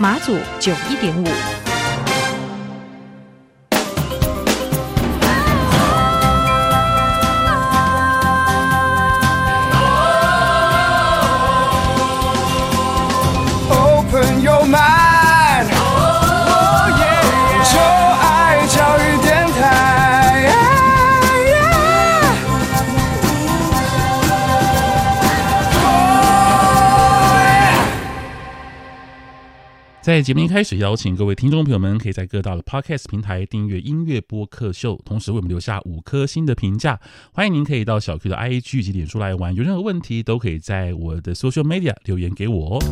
马祖九一点五。在节目一开始，邀请各位听众朋友们，可以在各大的 Podcast 平台订阅音乐播客秀，同时为我们留下五颗星的评价。欢迎您可以到小 Q 的 IG 及脸书来玩，有任何问题都可以在我的 Social Media 留言给我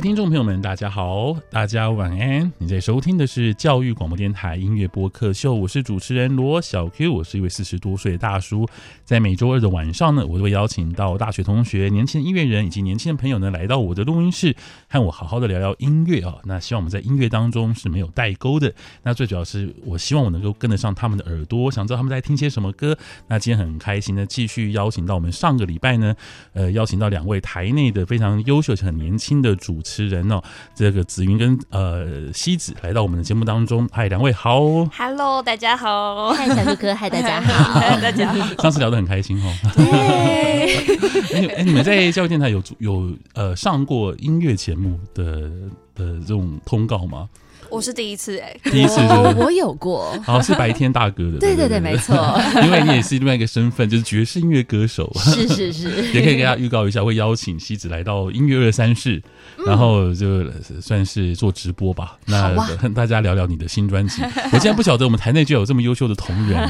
听众朋友们，大家好，大家晚安。你在收听的是教育广播电台音乐播客秀，我是主持人罗小 Q，我是一位四十多岁的大叔。在每周二的晚上呢，我都会邀请到大学同学、年轻的音乐人以及年轻的朋友呢，来到我的录音室，和我好好的聊聊音乐啊。那希望我们在音乐当中是没有代沟的。那最主要是，我希望我能够跟得上他们的耳朵，想知道他们在听些什么歌。那今天很开心的继续邀请到我们上个礼拜呢，呃，邀请到两位台内的非常优秀且很年轻的主人哦，这个紫云跟呃西子来到我们的节目当中。嗨，两位好，Hello，大家好，嗨，小哥哥，嗨，大家好，大家好。上次聊得很开心哦。对，哎、欸，你们在教育电台有有呃上过音乐节目的的这种通告吗？我是第一次哎、欸，第一次是是？我我有过，好是白天大哥的，对对对，没错，因为你也是另外一个身份，就是爵士音乐歌手，是是是，也可以给大家预告一下，会邀请西子来到音乐二三事，然后就算是做直播吧，那跟 大家聊聊你的新专辑。我竟然不晓得我们台内就有这么优秀的同仁，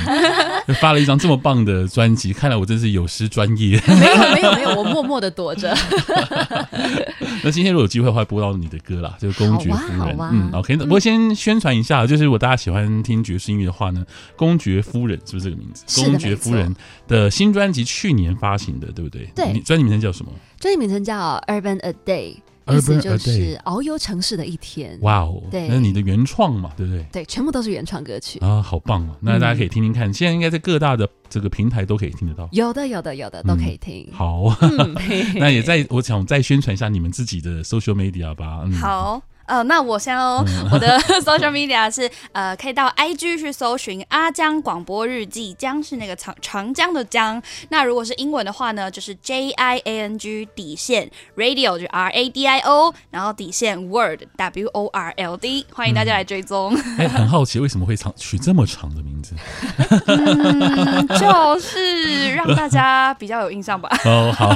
发了一张这么棒的专辑，看来我真是有失专业。没有没有没有，我默默的躲着。那今天如果有机会的话，播到你的歌啦，就是《公爵夫人》。嗯，OK。我先宣传一下，就是如果大家喜欢听爵士音乐的话呢，《公爵夫人》是不是这个名字？公爵夫人的新专辑去年发行的，对不对？对。专辑名称叫什么？专辑名称叫《Urban a Day》，意思就是遨游城市的一天。哇哦！对，那是你的原创嘛，对不对？对，全部都是原创歌曲啊，好棒啊！那大家可以听听看，现在应该在各大的这个平台都可以听得到。有的，有的，有的都可以听。好，那也在我想再宣传一下你们自己的 social media 吧。好。呃，那我先哦，我的 social media 是呃，可以到 IG 去搜寻阿江广播日记，江是那个长长江的江。那如果是英文的话呢，就是 J I A N G 底线 Radio 就 R A D I O，然后底线 Word W O R L D，欢迎大家来追踪。哎、嗯，很好奇为什么会长取这么长的名字？嗯，就是让大家比较有印象吧。哦，好，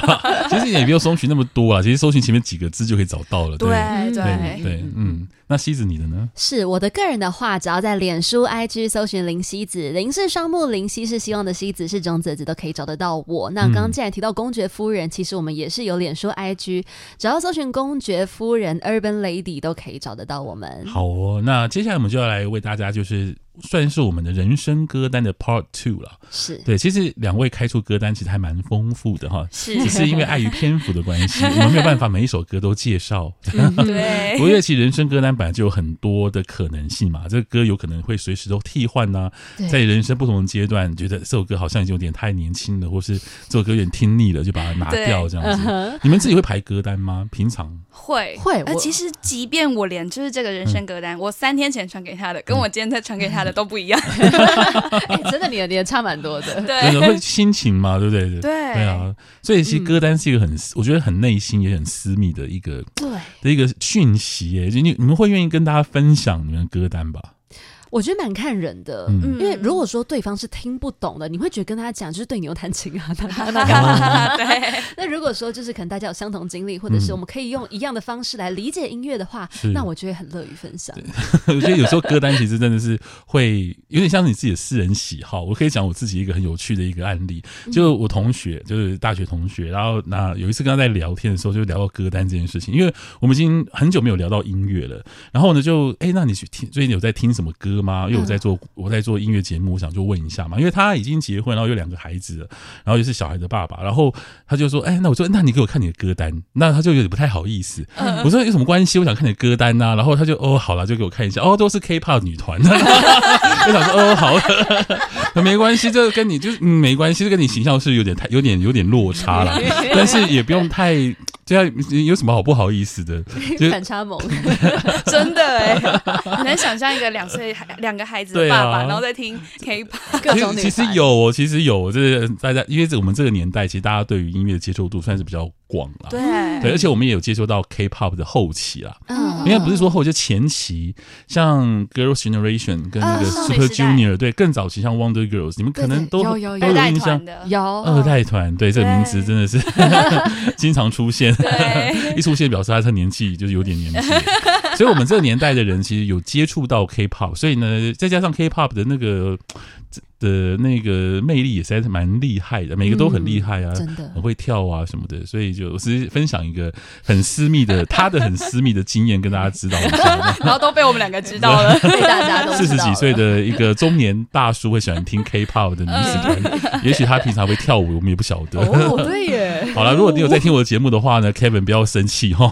其实也没有搜寻那么多啊，其实搜寻前面几个字就可以找到了。对对对。对嗯，那西子你的呢？是我的个人的话，只要在脸书、IG 搜寻林西子，林是双木林，西是希望的西子，是种子子都可以找得到我。那刚刚既然提到公爵夫人，其实我们也是有脸书、IG，只要搜寻公爵夫人 Urban Lady 都可以找得到我们。好哦，那接下来我们就要来为大家就是。算是我们的人生歌单的 Part Two 了，是对。其实两位开出歌单其实还蛮丰富的哈，是。只是因为碍于篇幅的关系，我们没有办法每一首歌都介绍。嗯、对。不过其实人生歌单本来就有很多的可能性嘛，这个歌有可能会随时都替换呐、啊。在人生不同的阶段，觉得这首歌好像已经有点太年轻了，或是这首歌有点听腻了，就把它拿掉这样子。嗯、你们自己会排歌单吗？平常会会。呃，其实即便我连就是这个人生歌单，嗯、我三天前传给他的，跟我今天再传给他的。都不一样、欸，真的，你的你的差蛮多的，对，会心情嘛，对不对？对，对啊，所以其实歌单是一个很，嗯、我觉得很内心也很私密的一个，对的一个讯息耶。就你你们会愿意跟大家分享你们的歌单吧？我觉得蛮看人的，嗯。因为如果说对方是听不懂的，你会觉得跟他讲就是对牛弹琴啊，那 如果说就是可能大家有相同经历，或者是我们可以用一样的方式来理解音乐的话，是。那我就会很乐于分享。我觉得有时候歌单其实真的是会有点像是你自己的私人喜好。我可以讲我自己一个很有趣的一个案例，就我同学，就是大学同学，然后那有一次跟他在聊天的时候，就聊到歌单这件事情，因为我们已经很久没有聊到音乐了。然后呢，就哎，那你去听最近有在听什么歌吗？因为我在做我在做音乐节目，我想就问一下嘛，因为他已经结婚，然后有两个孩子了，然后又是小孩的爸爸，然后他就说，哎，那我说，那你给我看你的歌单，那他就有点不太好意思。我说有什么关系？我想看你的歌单呐、啊，然后他就哦，好了，就给我看一下，哦，都是 K-pop 女团。我想说，哦，好，没关系，这跟你就是、嗯、没关系，这跟你形象是有点太有点有点落差了，但是也不用太，这样有什么好不好意思的？反差萌，真的哎，很难想象一个两岁两个孩子的爸爸，啊、然后在听 K-pop 各种女其实有哦，其实有，就是大家因为我们这个年代，其实大家对于音乐的接受度算是比较广了，对。对，而且我们也有接触到 K-pop 的后期啦，嗯，应该不是说后期，就前期，像 Girls Generation 跟那个 Super Junior，对，更早期像 Wonder Girls，你们可能都有有有。都有印象。的，有。二代团，对，这个名字真的是 经常出现，一出现表示他他年纪就是有点年纪，所以我们这个年代的人其实有接触到 K-pop，所以呢，再加上 K-pop 的那个。的那个魅力也实在是蛮厉害的，每个都很厉害啊，嗯、真的很会跳啊什么的，所以就是分享一个很私密的 他的很私密的经验跟大家知道一下，然后都被我们两个知道了，被大家都四十几岁的一个中年大叔会喜欢听 K-pop 的女子团，也许他平常会跳舞，我们也不晓得。哦，对耶。好了，如果你有在听我的节目的话呢，Kevin 不要生气哈。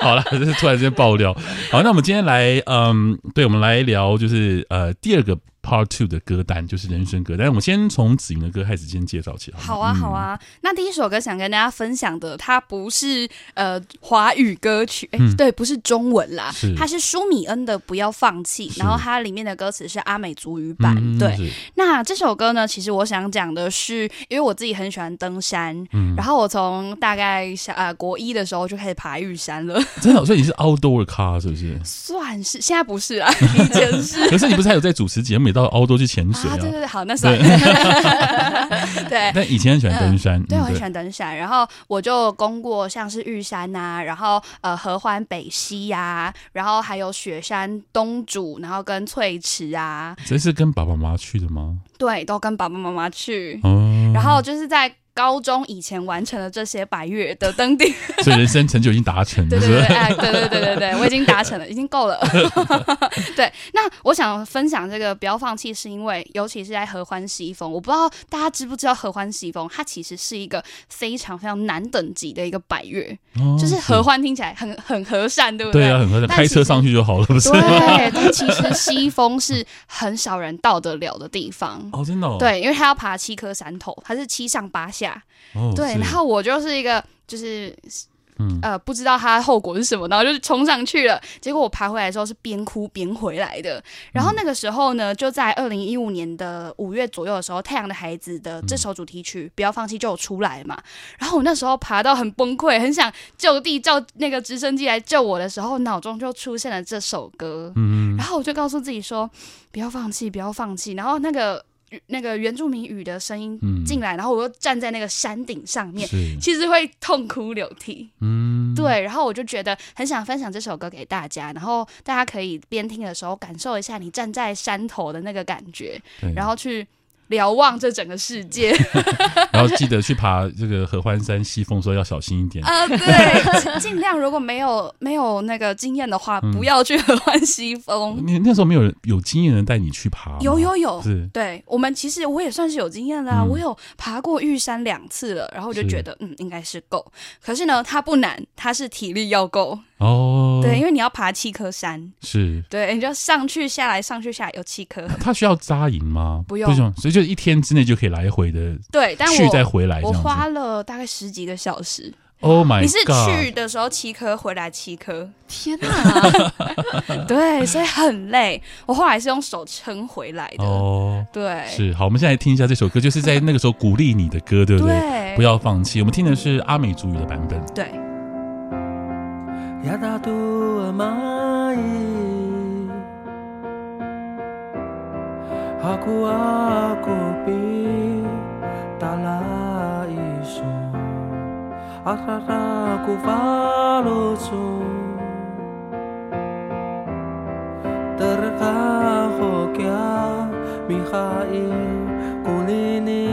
好了，这是突然之间爆料。好，那我们今天来，嗯，对，我们来聊就是呃第二个。Part Two 的歌单就是人生歌单，我们先从子云的歌开始先介绍起来。好啊，好啊。那第一首歌想跟大家分享的，它不是呃华语歌曲，哎、欸，对，不是中文啦，它是舒米恩的《不要放弃》，然后它里面的歌词是阿美族语版。嗯、对，那这首歌呢，其实我想讲的是，因为我自己很喜欢登山，嗯、然后我从大概小呃国一的时候就开始爬玉山了。真的，所以你是 outdoor 咖是不是？算是，现在不是啊，以前是。可是你不是还有在主持节目？到欧洲去潜水啊，啊！对对对，好，那算了。对，但 以前很喜欢登山，嗯、对，我很喜欢登山。然后我就攻过像是玉山呐、啊，然后呃合欢北溪呀、啊，然后还有雪山东主，然后跟翠池啊。这是跟爸爸妈妈去的吗？对，都跟爸爸妈妈去。嗯，然后就是在。高中以前完成了这些百月的登顶，所以人生成就已经达成了。对对对，哎，对对对对对，我已经达成了，已经够了。对，那我想分享这个不要放弃，是因为尤其是在合欢西峰，我不知道大家知不知道合欢西峰，它其实是一个非常非常难等级的一个百月，哦、就是合欢听起来很很和善，对不对？对啊，很和善，开车上去就好了，不是？对，但其实西峰是很少人到得了的地方。哦，真的、哦。对，因为它要爬七颗山头，它是七上八下。哦、对，然后我就是一个，就是，嗯、呃，不知道它后果是什么，然后就冲上去了。结果我爬回来的时候是边哭边回来的。然后那个时候呢，就在二零一五年的五月左右的时候，《太阳的孩子》的这首主题曲《不要放弃》就有出来嘛。然后我那时候爬到很崩溃，很想就地叫那个直升机来救我的时候，脑中就出现了这首歌。嗯，然后我就告诉自己说：“不要放弃，不要放弃。”然后那个。那个原住民语的声音进来，嗯、然后我又站在那个山顶上面，其实会痛哭流涕。嗯，对，然后我就觉得很想分享这首歌给大家，然后大家可以边听的时候感受一下你站在山头的那个感觉，然后去。瞭望这整个世界，然后记得去爬这个合欢山西峰，说要小心一点。呃，对，尽量如果没有没有那个经验的话，嗯、不要去合欢西峰。你那时候没有人有经验人带你去爬？有有有，是对我们其实我也算是有经验啦，嗯、我有爬过玉山两次了，然后我就觉得嗯应该是够。可是呢，它不难，它是体力要够。哦，对，因为你要爬七颗山，是对，你就上去下来，上去下来有七颗。它需要扎营吗？不用，不用，所以就一天之内就可以来回的。对，但我去再回来，我花了大概十几个小时。Oh my god！你是去的时候七颗，回来七颗，天哪！对，所以很累。我后来是用手撑回来的。哦，对，是好。我们现在来听一下这首歌，就是在那个时候鼓励你的歌，对不对？对，不要放弃。我们听的是阿美族语的版本。对。やだと甘い Aku aku pitala iso Arara aku falusu Terkahokya Mihai kulini.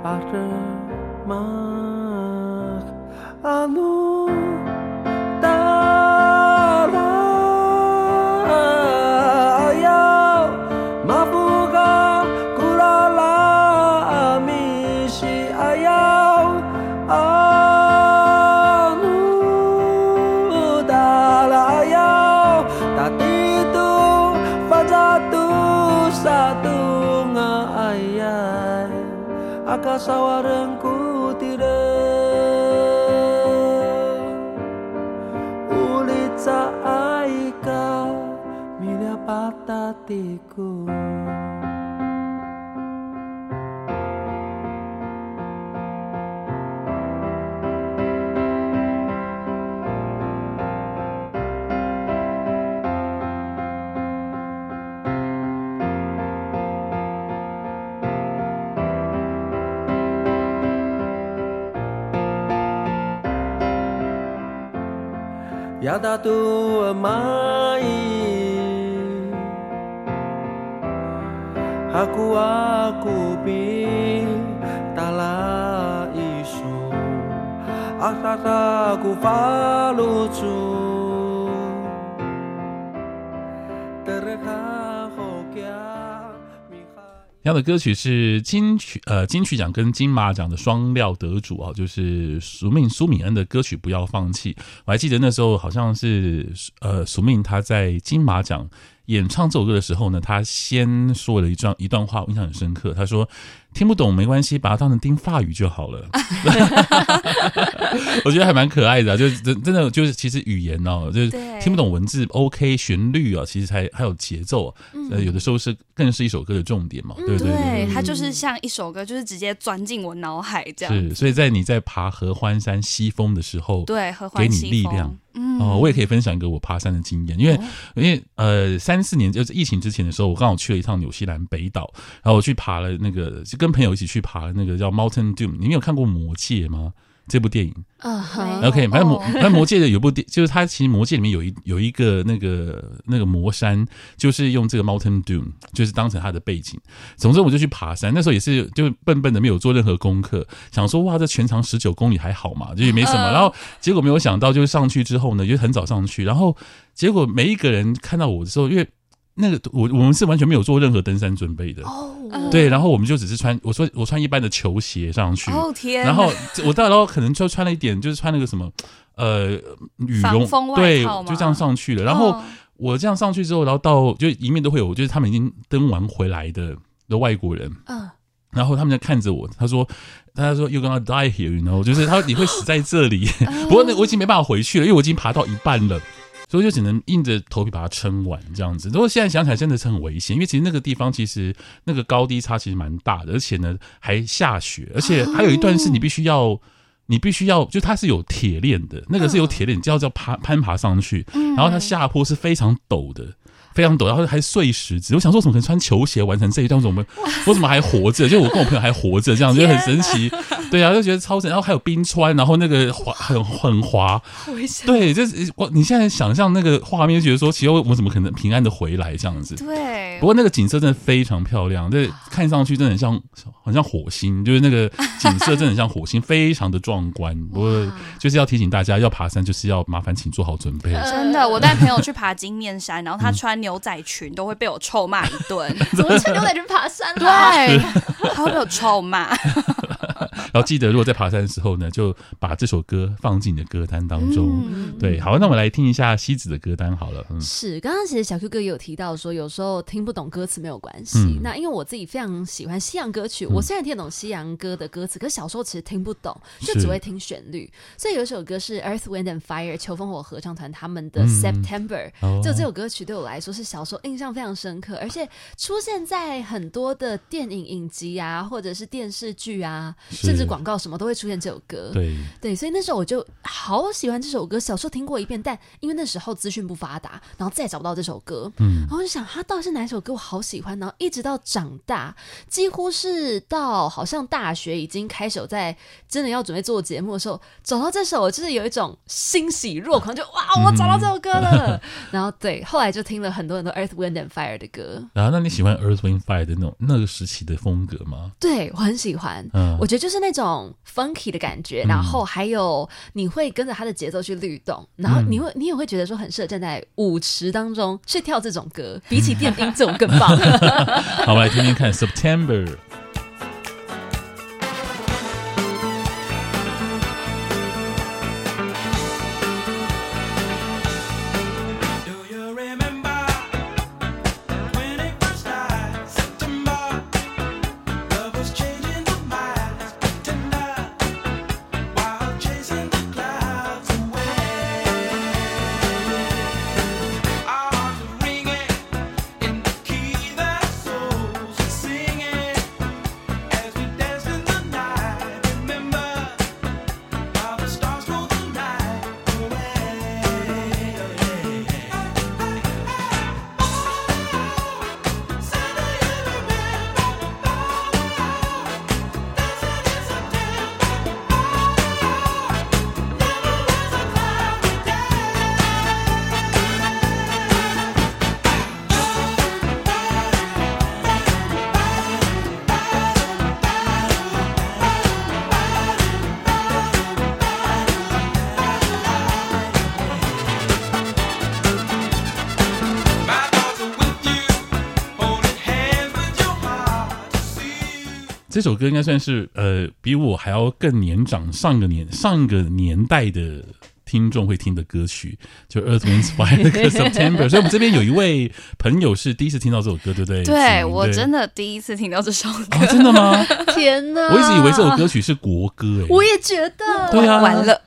Armak Anu. kasawarengku tidak. Ulit saika milia patatiku. やだと甘い Aku aku aku pintala isu. Asal aku falucu 他的歌曲是金曲呃金曲奖跟金马奖的双料得主啊，就是苏命苏敏恩的歌曲《不要放弃》。我还记得那时候好像是呃苏命他在金马奖演唱这首歌的时候呢，他先说了一段一段话，我印象很深刻。他说：“听不懂没关系，把它当成听法语就好了。”我觉得还蛮可爱的、啊，就是真真的就是其实语言哦，就是听不懂文字，OK，旋律啊，其实还还有节奏，呃，有的时候是更是一首歌的重点嘛，对不对？对，它就是像一首歌，就是直接钻进我脑海这样。是，所以在你在爬合欢山西峰的时候，对，合欢给你力量。嗯，哦，我也可以分享一个我爬山的经验，因为因为呃三四年就是疫情之前的时候，我刚好去了一趟纽西兰北岛，然后我去爬了那个，就跟朋友一起去爬了那个叫 Mountain Doom。你们有看过《魔戒》吗？这部电影？嗯、uh huh.，OK，反正魔，反正魔界的有部电，就是它其实魔界里面有一有一个那个那个魔山，就是用这个 Mountain Doom，就是当成它的背景。总之我就去爬山，那时候也是就笨笨的没有做任何功课，想说哇，这全长十九公里还好嘛，就也没什么。Uh. 然后结果没有想到，就是上去之后呢，就很早上去，然后结果每一个人看到我的时候，因为。那个我我们是完全没有做任何登山准备的。哦，oh, 对，然后我们就只是穿我说我穿一般的球鞋上去，哦天，然后我到然后可能就穿了一点，就是穿那个什么呃羽绒，对，就这样上去了。然后我这样上去之后，然后到就一面都会有，就是他们已经登完回来的的外国人，嗯，然后他们在看着我，他说他说 You're gonna die here，然后就是他说你会死在这里，不过那我已经没办法回去了，因为我已经爬到一半了。所以就只能硬着头皮把它撑完这样子。如果现在想起来，真的是很危险，因为其实那个地方其实那个高低差其实蛮大的，而且呢还下雪，而且还有一段是你必须要，你必须要，就它是有铁链的，那个是有铁链，就要要爬攀爬上去，然后它下坡是非常陡的。非常陡，然后还碎石子。我想说，怎么可能穿球鞋完成这一段？我们我怎么还活着？就我跟我朋友还活着，这样就很神奇。对啊，就觉得超神。然后还有冰川，然后那个滑很很滑。对，就是我你现在想象那个画面，就觉得说，其实我们怎么可能平安的回来这样子？对。不过那个景色真的非常漂亮，这看上去真的很像，好像火星。就是那个景色真的很像火星，非常的壮观。不过就是要提醒大家，要爬山就是要麻烦请做好准备。真的，我带朋友去爬金面山，然后他穿。牛仔裙都会被我臭骂一顿，怎么穿牛仔裙爬山？对，他会被我臭骂。然后记得，如果在爬山的时候呢，就把这首歌放进你的歌单当中。嗯、对，好，那我们来听一下西子的歌单好了。嗯、是，刚刚其实小 Q 哥也有提到说，有时候听不懂歌词没有关系。嗯、那因为我自己非常喜欢西洋歌曲，嗯、我虽然听得懂西洋歌的歌词，可是小时候其实听不懂，就只会听旋律。所以有一首歌是 Earth, Wind and Fire 秋风火合唱团他们的 September，、嗯、就这首歌曲对我来说是小时候印象非常深刻，而且出现在很多的电影影集啊，或者是电视剧啊，甚至至广告什么都会出现这首歌。对对，所以那时候我就好喜欢这首歌。小时候听过一遍，但因为那时候资讯不发达，然后再也找不到这首歌。嗯，然后我就想，他到底是哪首歌？我好喜欢。然后一直到长大，几乎是到好像大学已经开始在真的要准备做节目的时候，找到这首，我就是有一种欣喜若狂，就哇，我找到这首歌了。嗯、然后对，后来就听了很多很多 Earth Wind and Fire 的歌。然后，那你喜欢 Earth Wind Fire 的那种那个时期的风格吗？对，我很喜欢。嗯，我觉得就是那种 funky 的感觉，然后还有你会跟着他的节奏去律动，然后你会你也会觉得说很适合站在舞池当中去跳这种歌，比起电音这种更棒。好，我们来听听看 September。这首歌应该算是呃，比我还要更年长，上个年上个年代的听众会听的歌曲，就 Earth Wind Fire 的歌 September。所以，我们这边有一位朋友是第一次听到这首歌，对不对？对，我真的第一次听到这首歌，哦、真的吗？天哪！我一直以为这首歌曲是国歌，哎，我也觉得，对啊，完了。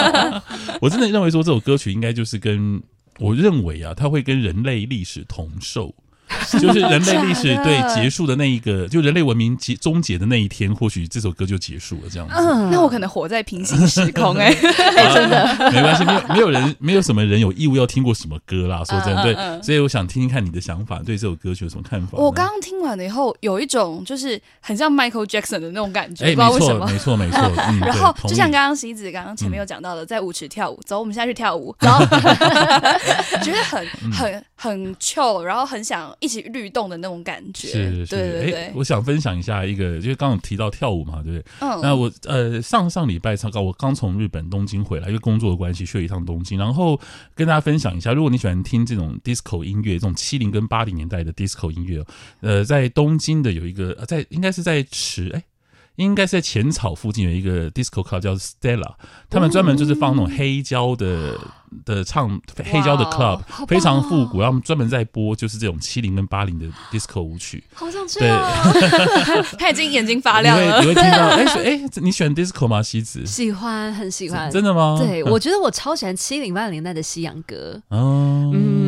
我真的认为说这首歌曲应该就是跟我认为啊，它会跟人类历史同寿。就是人类历史对结束的那一个，就人类文明结终结的那一天，或许这首歌就结束了这样子。嗯，那我可能活在平行时空哎、欸欸，真的没关系，没有没有人没有什么人有义务要听过什么歌啦。说真的，对，所以我想听听看你的想法，对这首歌曲有什么看法？我刚刚听完了以后，有一种就是很像 Michael Jackson 的那种感觉，哎、欸，不知道为什么？没错，没错，没错。嗯、然后就像刚刚西子刚刚前面有讲到的，在舞池跳舞，走，我们现在去跳舞，然后觉得很很很 chill，然后很想一起律动的。那种感觉是，是，对对对、欸。我想分享一下一个，就是刚刚提到跳舞嘛，对不对？嗯。那我呃上上礼拜刚刚我刚从日本东京回来，因为工作的关系去了一趟东京，然后跟大家分享一下，如果你喜欢听这种 disco 音乐，这种七零跟八零年代的 disco 音乐，呃，在东京的有一个，在应该是在池哎。应该是在浅草附近有一个 disco club 叫 Stella，他们专门就是放那种黑胶的的唱黑胶的 club，非常复古，他们专门在播就是这种七零跟八零的 disco 舞曲。好想吃，对，他已经眼睛发亮了。你会，你会听到，哎哎，你喜欢 disco 吗？西子喜欢，很喜欢，真的吗？对，我觉得我超喜欢七零八零年代的西洋歌。哦，嗯，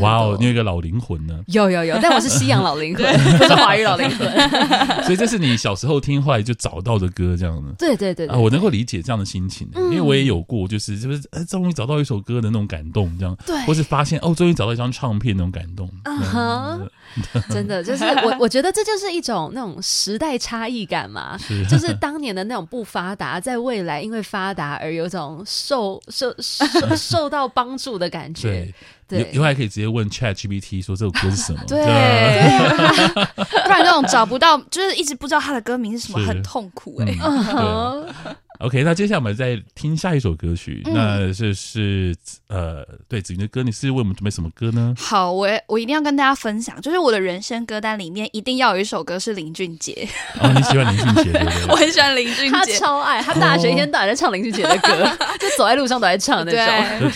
哇哦，你有一个老灵魂呢。有有有，但我是西洋老灵魂，不是华语老灵魂。所以这是你小时候听。后来就找到的歌这样的，对对对，对，啊，我能够理解这样的心情，因为我也有过，就是就是终于找到一首歌的那种感动，这样，对，或是发现哦，终于找到一张唱片那种感动，嗯哼，真的就是我我觉得这就是一种那种时代差异感嘛，就是当年的那种不发达，在未来因为发达而有种受受受受到帮助的感觉。对，以后还可以直接问 Chat GPT 说这首歌是什么？对，不然那种找不到，就是一直不知道他的歌名是什么，很痛苦哎、欸。嗯 OK，那接下来我们再听下一首歌曲，嗯、那这是呃，对子云的歌，你是为我们准备什么歌呢？好，我我一定要跟大家分享，就是我的人生歌单里面一定要有一首歌是林俊杰。哦，你喜欢林俊杰对对？我很喜欢林俊杰，他超爱，他大学一天到晚在唱林俊杰的歌，哦、就走在路上都在唱那种。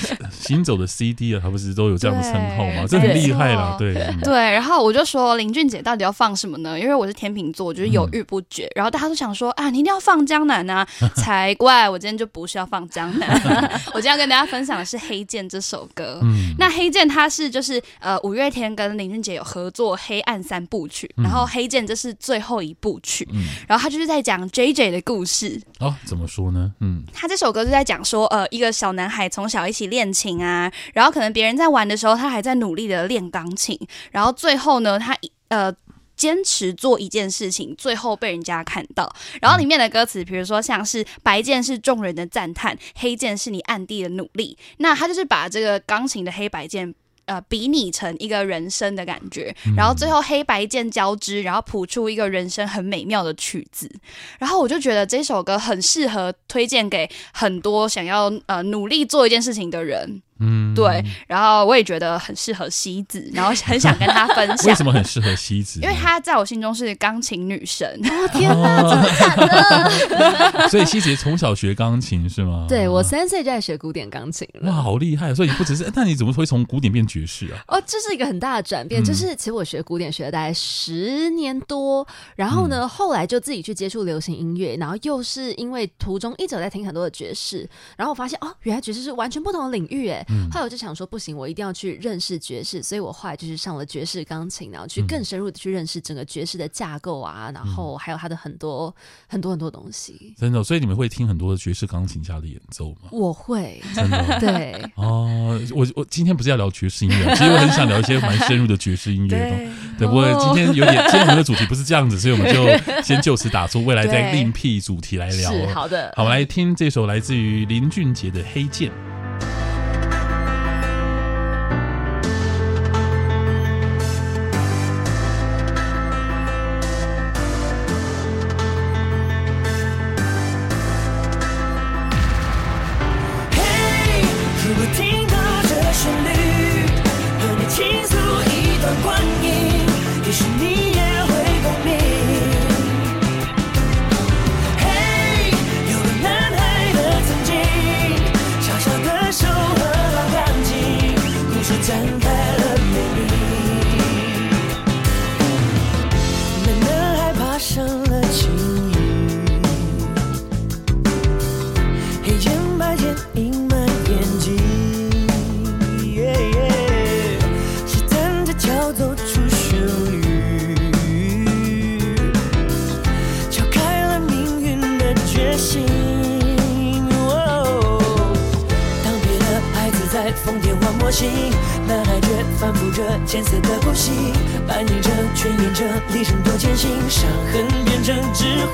西行走的 CD 啊，他不是都有这样的称号吗？这很厉害了，对 对，然后我就说林俊杰到底要放什么呢？因为我是天秤座，就是犹豫不决。嗯、然后大家都想说啊，你一定要放江南啊，才怪！我今天就不是要放江南，我今天要跟大家分享的是《黑剑》这首歌。嗯、那《黑剑》它是就是呃五月天跟林俊杰有合作《黑暗三部曲》，然后《黑剑》这是最后一部曲，嗯、然后他就是在讲 JJ 的故事。哦，怎么说呢？嗯，他这首歌就在讲说呃一个小男孩从小一起练琴啊，然后可能别人在玩的时候，他还在努力的练钢琴，然后最后呢，他呃坚持做一件事情，最后被人家看到。然后里面的歌词，比如说像是“白键是众人的赞叹，黑键是你暗地的努力”，那他就是把这个钢琴的黑白键呃比拟成一个人生的感觉，然后最后黑白键交织，然后谱出一个人生很美妙的曲子。然后我就觉得这首歌很适合推荐给很多想要呃努力做一件事情的人。嗯，对，然后我也觉得很适合西子，然后很想跟他分享。为什么很适合西子？因为她在我心中是钢琴女神。哦天哪，怎么惨了？所以西子从小学钢琴是吗？对，我三岁就在学古典钢琴了。哇，好厉害！所以你不只是，那你怎么会从古典变爵士啊？哦，这是一个很大的转变。就是其实我学古典学了大概十年多，然后呢，后来就自己去接触流行音乐，然后又是因为途中一直在听很多的爵士，然后我发现哦，原来爵士是完全不同的领域哎。嗯、后来我就想说，不行，我一定要去认识爵士，所以我后来就是上了爵士钢琴，然后去更深入的去认识整个爵士的架构啊，然后还有它的很多很多很多东西。真的，所以你们会听很多的爵士钢琴家的演奏吗？我会，真的，对。哦，我我今天不是要聊爵士音乐，其实我很想聊一些蛮深入的爵士音乐的。对，不过今天有点，今天我们的主题不是这样子，所以我们就先就此打住，未来再 另辟主题来聊。是好的，好，我们来听这首来自于林俊杰的《黑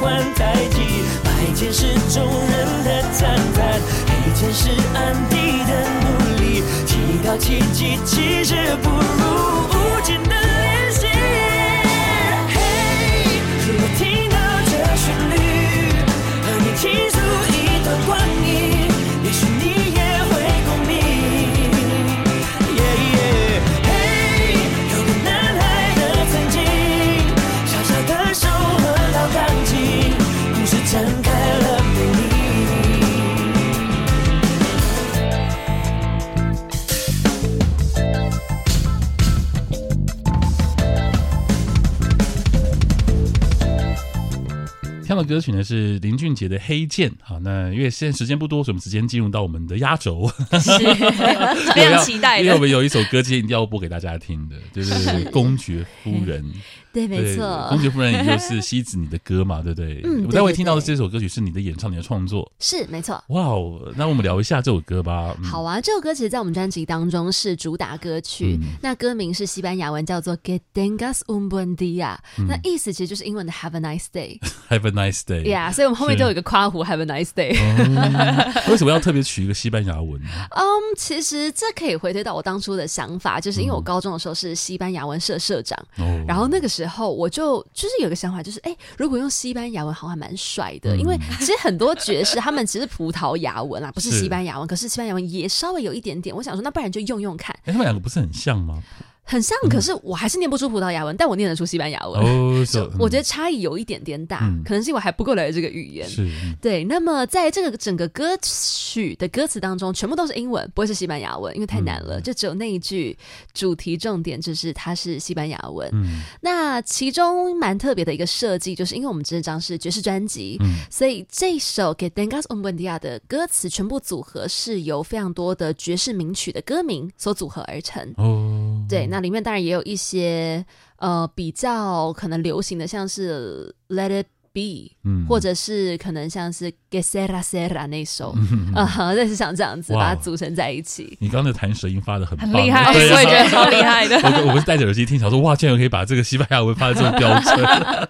万代替，白天是众人的赞叹，黑天是暗地的努力，祈祷奇迹其实不如。歌曲呢是林俊杰的《黑剑》。好，那因为现在时间不多，所以我们直接进入到我们的压轴，非常期待。因为我们有一首歌今天一定要播给大家听的，就是《公爵夫人》。对，没错，公爵夫人也就 是西子你的歌嘛，对不对？嗯，我待会听到的这首歌曲是你的演唱，你的创作，是没错。哇哦，那我们聊一下这首歌吧。好啊，这首歌其实，在我们专辑当中是主打歌曲。那歌名是西班牙文，叫做 Que tengas un buen día。那意思其实就是英文的 Have a nice day。Have a nice day。Yeah，所以我们后面就有一个夸胡 Have a nice day。为什么要特别取一个西班牙文呢？嗯，其实这可以回推到我当初的想法，就是因为我高中的时候是西班牙文社社长，然后那个时候我就。就是有个想法，就是哎、欸，如果用西班牙文，好像还蛮帅的。嗯、因为其实很多爵士，他们其实葡萄牙文啊，不是西班牙文，是可是西班牙文也稍微有一点点。我想说，那不然就用用看。哎、欸，他们两个不是很像吗？很像，可是我还是念不出葡萄牙文，但我念得出西班牙文。哦，就我觉得差异有一点点大，可能是因为我还不够了解这个语言。是，对。那么在这个整个歌曲的歌词当中，全部都是英文，不会是西班牙文，因为太难了。就只有那一句主题重点就是它是西班牙文。嗯。那其中蛮特别的一个设计，就是因为我们这张是爵士专辑，所以这首给 Que Tengas Un Buen Dia 的歌词全部组合是由非常多的爵士名曲的歌名所组合而成。哦。对，那里面当然也有一些呃比较可能流行的，像是 Let It Be，嗯，或者是可能像是 Que Sera Sera 那首，啊，类似像这样子把它组成在一起。你刚刚的弹舌音发的很很厉害，我也觉得 超厉害的。我我不是戴着耳机听，想说哇，竟然可以把这个西班牙文发的这么标准。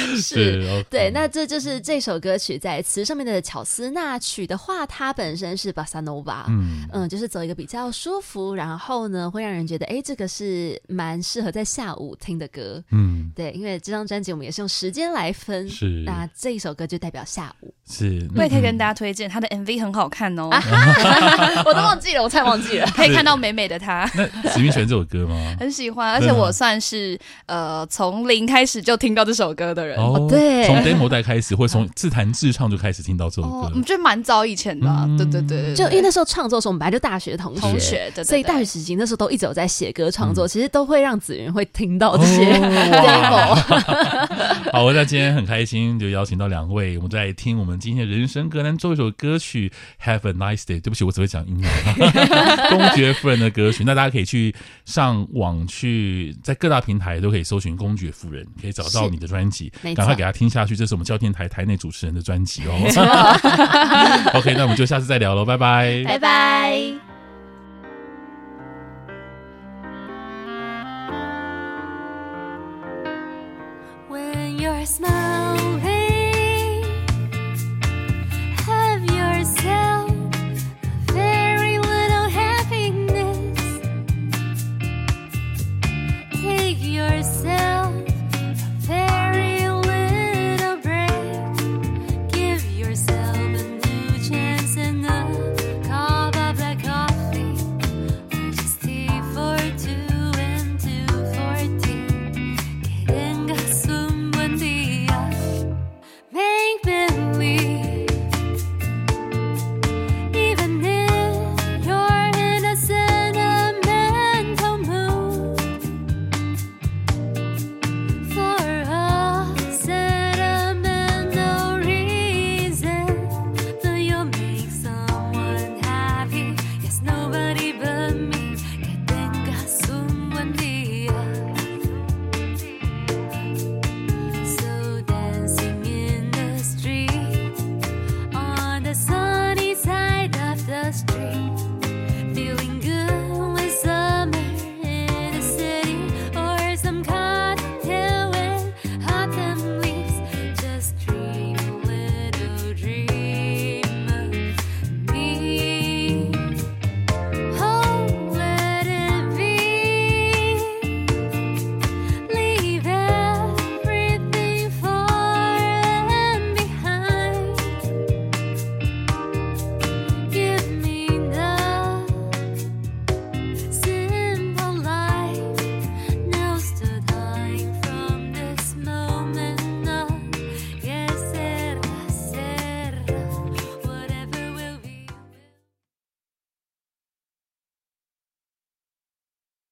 是，是对，那这就是这首歌曲在词上面的巧思。那曲的话，它本身是巴萨诺瓦，嗯嗯，就是走一个比较舒服，然后呢，会让人觉得，哎，这个是蛮适合在下午听的歌。嗯，对，因为这张专辑我们也是用时间来分，是，那这一首歌就代表下午。是，我也可以跟大家推荐，他的 MV 很好看哦。我都忘记了，我才忘记了，可以看到美美的他。那子云喜欢这首歌吗？很喜欢，而且我算是呃从零开始就听到这首歌的人。哦，对，从 demo 带开始，或从 自弹自唱就开始听到这首歌。我们觉得蛮早以前的，对对对，就因为那时候创作的时候，我们本来就大学同学，所以大学时期那时候都一直有在写歌创作，其实都会让子云会听到这些 demo。好，我在今天很开心，就邀请到两位，我们在听我们今天的人生歌单做一首歌曲《Have a Nice Day》。对不起，我只会讲英文。公爵夫人的歌曲，那大家可以去上网去，在各大平台都可以搜寻“公爵夫人”，可以找到你的专辑，赶快给他听下去。这是我们教电台台内主持人的专辑哦。OK，那我们就下次再聊喽，拜拜，拜拜。